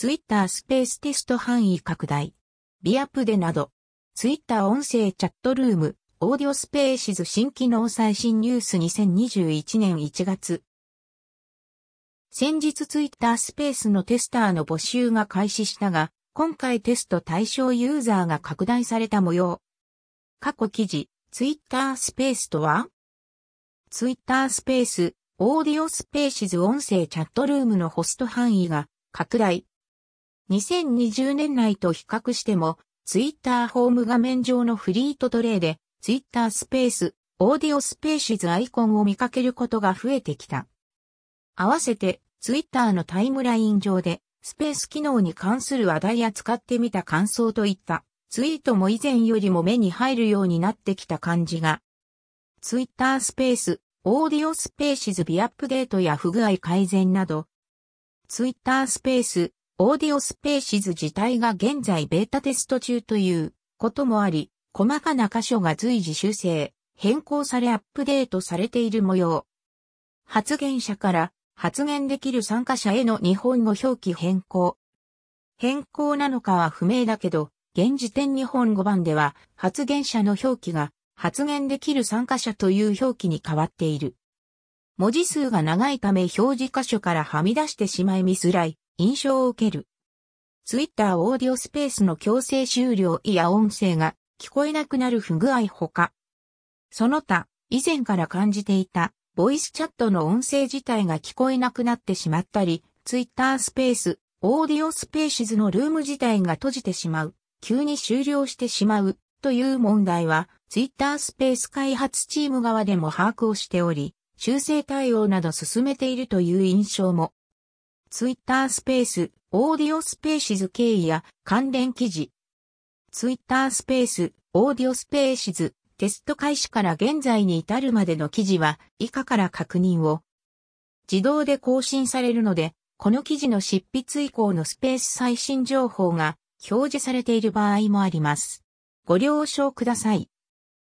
ツイッタースペーステスト範囲拡大。ビアプデなど。ツイッター音声チャットルーム、 Audio Spaces 新機能最新ニュース2021年1月。先日ツイッタースペースのテスターの募集が開始したが、今回テスト対象ユーザーが拡大された模様。過去記事、ツイッタースペースとは？ツイッタースペース、 Audio Spaces 音声チャットルームのホスト範囲が拡大。2020年内と比較しても、ツイッターホーム画面上のフリートトレイで、ツイッタースペース、オーディオスペーシズアイコンを見かけることが増えてきた。合わせて、ツイッターのタイムライン上で、スペース機能に関する話題や使ってみた感想といったツイートも以前よりも目に入るようになってきた感じが。ツイッタースペース、オーディオスペーシズビアップデートや不具合改善など、ツイッタースペース、オーディオスペーシズ自体が現在ベータテスト中ということもあり、細かな箇所が随時修正、変更されアップデートされている模様。発言者から発言できる参加者への日本語表記変更。変更なのかは不明だけど、現時点日本語版では発言者の表記が発言できる参加者という表記に変わっている。文字数が長いため表示箇所からはみ出してしまい見づらい印象を受ける。Twitter オーディオスペースの強制終了や音声が聞こえなくなる不具合ほか。その他、以前から感じていたボイスチャットの音声自体が聞こえなくなってしまったり、Twitter スペース、 Audio Spaces のルーム自体が閉じてしまう、急に終了してしまうという問題は、ツイッタースペース開発チーム側でも把握をしており、修正対応など進めているという印象も。ツイッタースペース、オーディオスペーシズ経緯や関連記事。ツイッタースペース、オーディオスペーシズ、テスト開始から現在に至るまでの記事は以下から確認を。自動で更新されるので、この記事の執筆以降のスペース最新情報が表示されている場合もあります。ご了承ください。